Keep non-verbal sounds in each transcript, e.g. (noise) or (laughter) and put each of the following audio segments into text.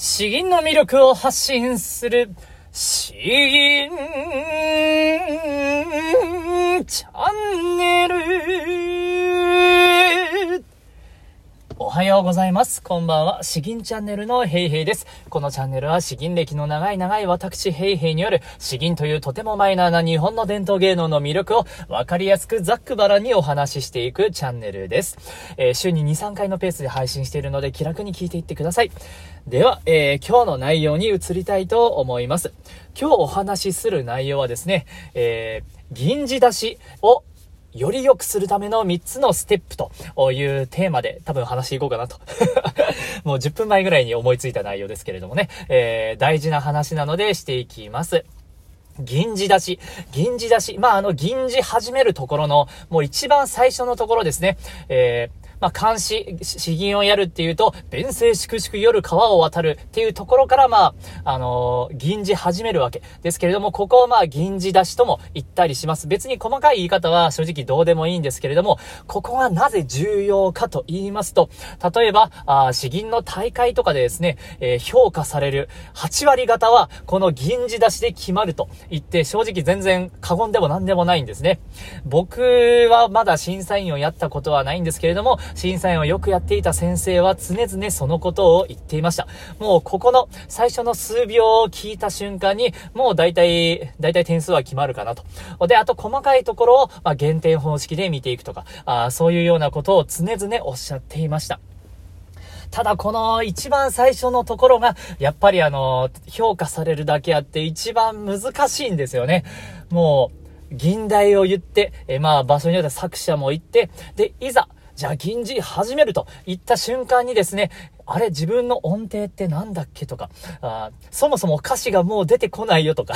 詩吟の魅力を発信する、詩吟チャンネル。おはようございます。こんばんは。詩吟チャンネルのヘイヘイです。このチャンネルは詩吟歴の長い長い私ヘイヘイによる詩吟というとてもマイナーな日本の伝統芸能の魅力をわかりやすくざっくばらにお話ししていくチャンネルです。えー週に2、3回のペースで配信しているので気楽に聞いていってください。では、えー今日の内容に移りたいと思います。今日お話しする内容はですね、えー銀字出しをより良くするための3つのステップというテーマで多分話していこうかなと。(laughs) もう10分前ぐらいに思いついた内容ですけれどもね、えー大事な話なのでしていきます。銀字出し。銀字出し。まあ、あの、銀字始めるところの、もう一番最初のところですね。えーまあ、監視、詩吟をやるっていうと、弁声粛々夜川を渡るっていうところから、まあ、あのー銀字始めるわけですけれども、ここをまあ、銀字出しとも言ったりします。別に細かい言い方は正直どうでもいいんですけれども、ここがなぜ重要かと言いますと、例えば、あー詩吟の大会とかでですね、えー評価される8割方は、この銀字出しで決まると言って、正直全然過言でも何でもないんですね。僕はまだ審査員をやったことはないんですけれども、審査員をよくやっていた先生は常々そのことを言っていました。もうここの最初の数秒を聞いた瞬間に、もう大体、大体点数は決まるかなと。で、あと細かいところを、まあ、減点方式で見ていくとか、あそういうようなことを常々おっしゃっていました。ただこの一番最初のところが、やっぱりあの、評価されるだけあって一番難しいんですよね。もう、銀題を言って、えまあ場所によって作者も言って、で、いざ、じゃあ銀字始めると言った瞬間にですね、あれ自分の音程って何だっけとか、あそもそも歌詞がもう出てこないよとか、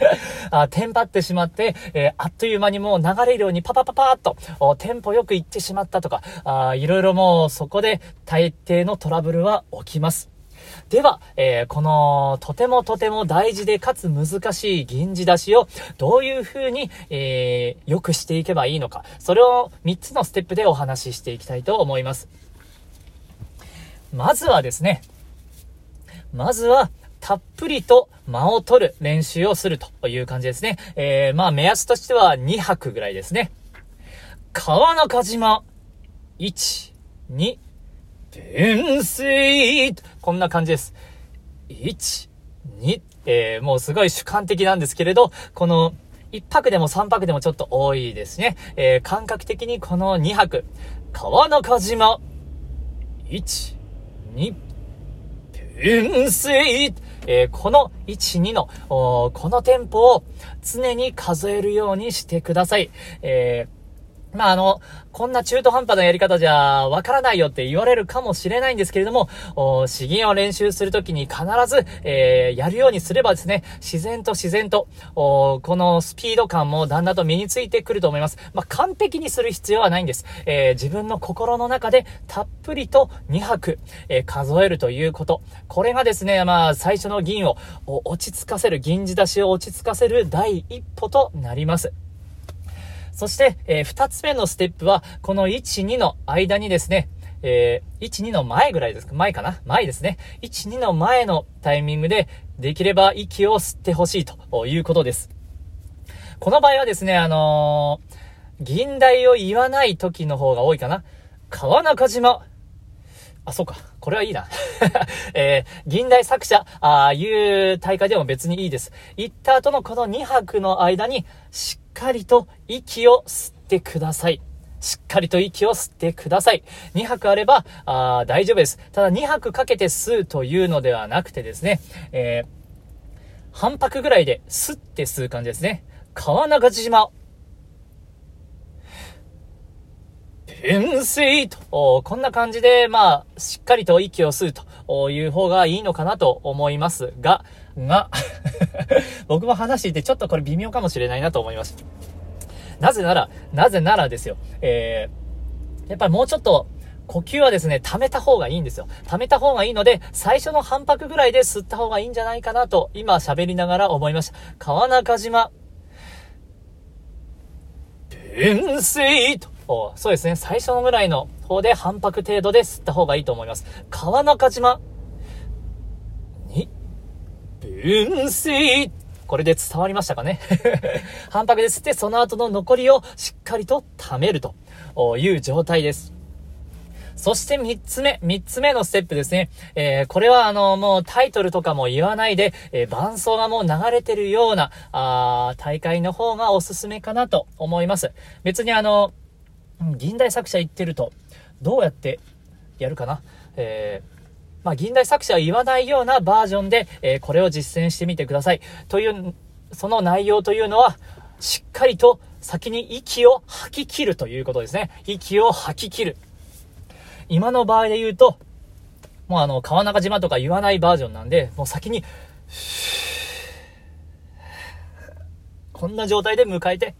(laughs) あテンパってしまって、えーあっという間にもう流れるようにパパパパーっと、テンポよく行ってしまったとか、あいろいろもうそこで大抵のトラブルは起きます。では、えーこの、とてもとても大事でかつ難しい銀字出しを、どういう風に、えー良くしていけばいいのか、それを3つのステップでお話ししていきたいと思います。まずはですね、まずは、たっぷりと間を取る練習をするという感じですね。えーまあ目安としては2拍ぐらいですね。川中島、1、2、天水こんな感じです。1、2、えー、もうすごい主観的なんですけれど、この、1泊でも3泊でもちょっと多いですね。えー、感覚的にこの2泊、川中島、1、2、天水えーこの1、2の、このテンポを常に数えるようにしてください。えーまあ、あの、こんな中途半端なやり方じゃわからないよって言われるかもしれないんですけれども、お詩吟を練習するときに必ず、えーやるようにすればですね、自然と自然と、このスピード感もだんだんと身についてくると思います。まあ、完璧にする必要はないんです。えー自分の心の中でたっぷりと2拍、えー数えるということ。これがですね、まあ、最初の銀を落ち着かせる、銀字出しを落ち着かせる第一歩となります。そして、えー二つ目のステップは、この1、2の間にですね、えー1、2の前ぐらいですか前かな前ですね。1、2の前のタイミングで、できれば息を吸ってほしいということです。この場合はですね、あのー銀題を言わない時の方が多いかな。川中島。あ、そうか。これはいいな。(laughs) えー、銀代作者、ああいう大会でも別にいいです。行った後のこの2泊の間に、しっかりと息を吸ってください。しっかりと息を吸ってください。2泊あれば、あ大丈夫です。ただ2泊かけて吸うというのではなくてですね、えー、半泊ぐらいで吸って吸う感じですね。川中島。天水と、おこんな感じで、まあ、しっかりと息を吸うという方がいいのかなと思いますが、が、(laughs) 僕も話していてちょっとこれ微妙かもしれないなと思いました。なぜなら、なぜならですよ、えー、やっぱりもうちょっと、呼吸はですね、溜めた方がいいんですよ。溜めた方がいいので、最初の半拍ぐらいで吸った方がいいんじゃないかなと、今喋りながら思いました。川中島、天水と、そうですね、最初のぐらいの方で半拍程度で吸った方がいいと思います。川中島、分水。これで伝わりましたかね？(laughs) 反拍で吸って、その後の残りをしっかりと溜めるという状態です。そして三つ目、三つ目のステップですね。えー、これはあの、もうタイトルとかも言わないで、えー、伴奏がもう流れてるような、あ大会の方がおすすめかなと思います。別にあの、銀代作者言ってると、どうやってやるかな？えーまあ、銀代作者は言わないようなバージョンで、えー、これを実践してみてください。という、その内容というのは、しっかりと先に息を吐き切るということですね。息を吐き切る。今の場合で言うと、もうあの、川中島とか言わないバージョンなんで、もう先に、こんな状態で迎えて、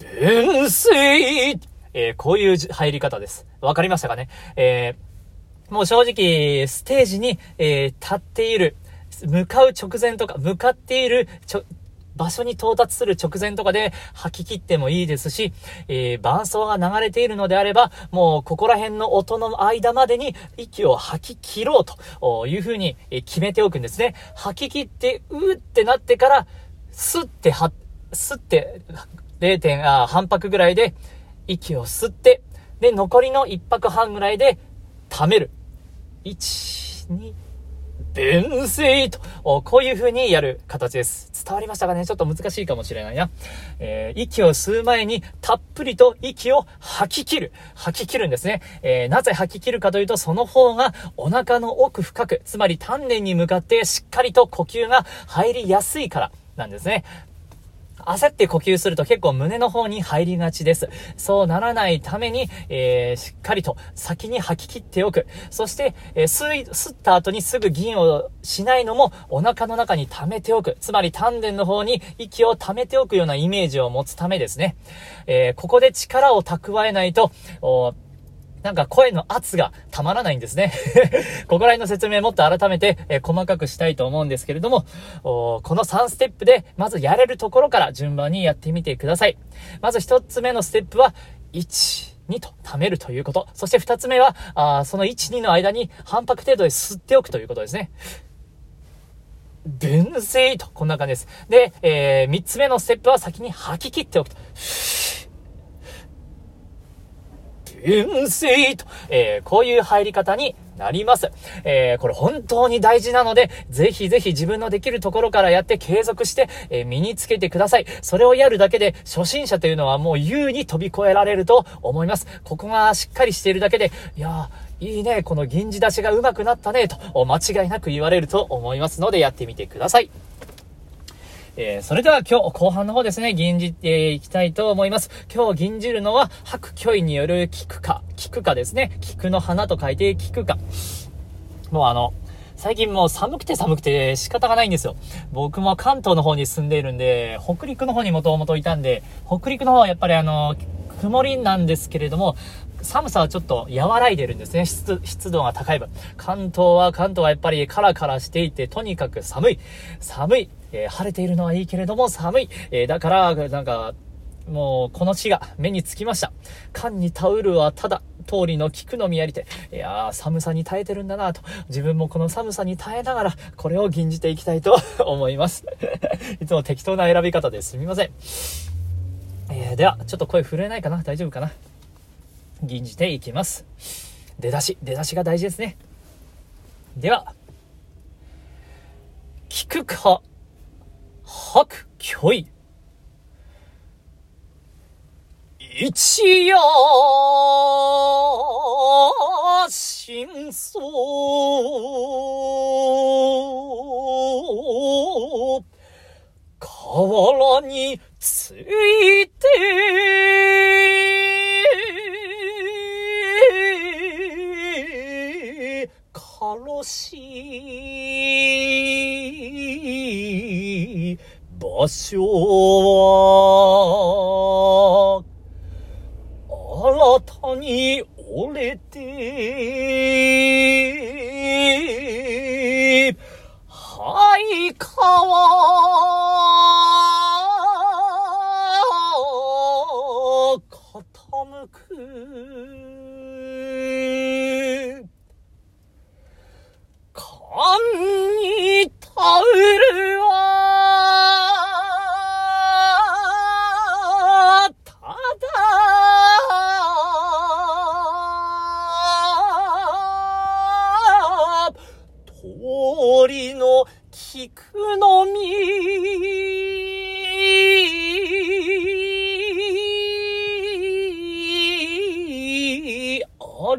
弁水えー、こういう入り方です。わかりましたかね？えー、もう正直、ステージに、えー、立っている、向かう直前とか、向かっている、ちょ、場所に到達する直前とかで吐き切ってもいいですし、えー、伴奏が流れているのであれば、もうここら辺の音の間までに息を吐き切ろうというふうに決めておくんですね。吐き切って、うーってなってから、スッては、スッて、0. 点、あ、半拍ぐらいで息を吸って、で、残りの1拍半ぐらいで溜める。1、2、弁声と、こういう風にやる形です。伝わりましたかね？ちょっと難しいかもしれないな。えー、息を吸う前にたっぷりと息を吐き切る。吐き切るんですね。えー、なぜ吐き切るかというと、その方がお腹の奥深く、つまり丹念に向かってしっかりと呼吸が入りやすいからなんですね。焦って呼吸すると結構胸の方に入りがちです。そうならないために、えー、しっかりと先に吐き切っておく。そして、えー、吸い、吸った後にすぐ銀をしないのもお腹の中に溜めておく。つまり丹田の方に息を溜めておくようなイメージを持つためですね。えー、ここで力を蓄えないと、なんか声の圧がたまらないんですね。(laughs) ここら辺の説明もっと改めて、えー、細かくしたいと思うんですけれども、この3ステップで、まずやれるところから順番にやってみてください。まず1つ目のステップは、1、2と貯めるということ。そして2つ目は、あその1、2の間に反拍程度で吸っておくということですね。伝声と、こんな感じです。で、えー、3つ目のステップは先に吐き切っておくと。純粋と、えー、こういう入り方になります。えー、これ本当に大事なので、ぜひぜひ自分のできるところからやって継続して、えー、身につけてください。それをやるだけで、初心者というのはもう優に飛び越えられると思います。ここがしっかりしているだけで、いやいいね、この銀字出しが上手くなったね、と、間違いなく言われると思いますので、やってみてください。えー、それでは今日後半の方ですね、銀じっていきたいと思います。今日銀じるのは、白虚位による菊か、菊かですね。菊の花と書いて菊か。もうあの、最近もう寒くて寒くて仕方がないんですよ。僕も関東の方に住んでいるんで、北陸の方にもともといたんで、北陸の方はやっぱりあの、曇りなんですけれども、寒さはちょっと和らいでるんですね。湿度が高い分。関東は、関東はやっぱりカラカラしていて、とにかく寒い。寒い。えー、晴れているのはいいけれども寒い。えー、だから、なんか、もう、この詩が目につきました。缶にタオルはただ、通りの菊の実やりて。いやー、寒さに耐えてるんだなと。自分もこの寒さに耐えながら、これを吟じていきたいと (laughs) 思います。(laughs) いつも適当な選び方ですみません。えー、では、ちょっと声震えないかな？大丈夫かな？吟じていきます。出だし、出だしが大事ですね。では、聞くか、吐く、きょい。一夜、真相。河原について、足を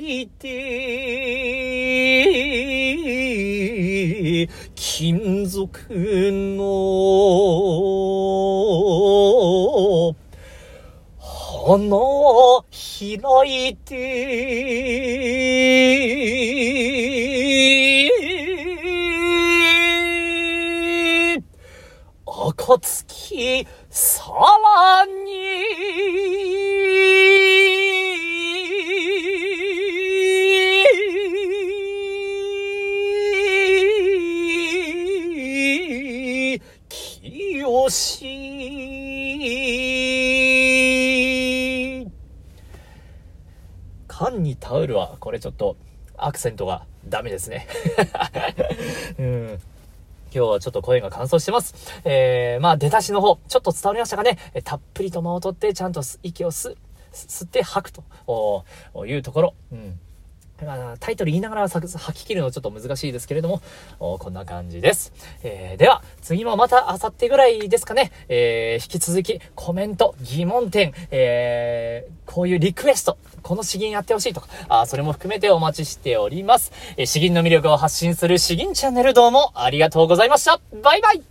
りて金属の花開いて暁さらに缶にタオルはこれちょっとアクセントがダメですね (laughs) うん今日はちょっと声が乾燥してます。えー、まあ出だしの方、ちょっと伝わりましたかね。えたっぷりと間を取って、ちゃんと息を吸、吸って吐くというところ。うんまあ、タイトル言いながら吐き切るのちょっと難しいですけれども、こんな感じです。えー、では、次もまた明後日ぐらいですかね、えー、引き続きコメント、疑問点、えー、こういうリクエスト、この詩吟やってほしいとか、あそれも含めてお待ちしております。えー、詩吟の魅力を発信する詩吟チャンネルどうもありがとうございました。バイバイ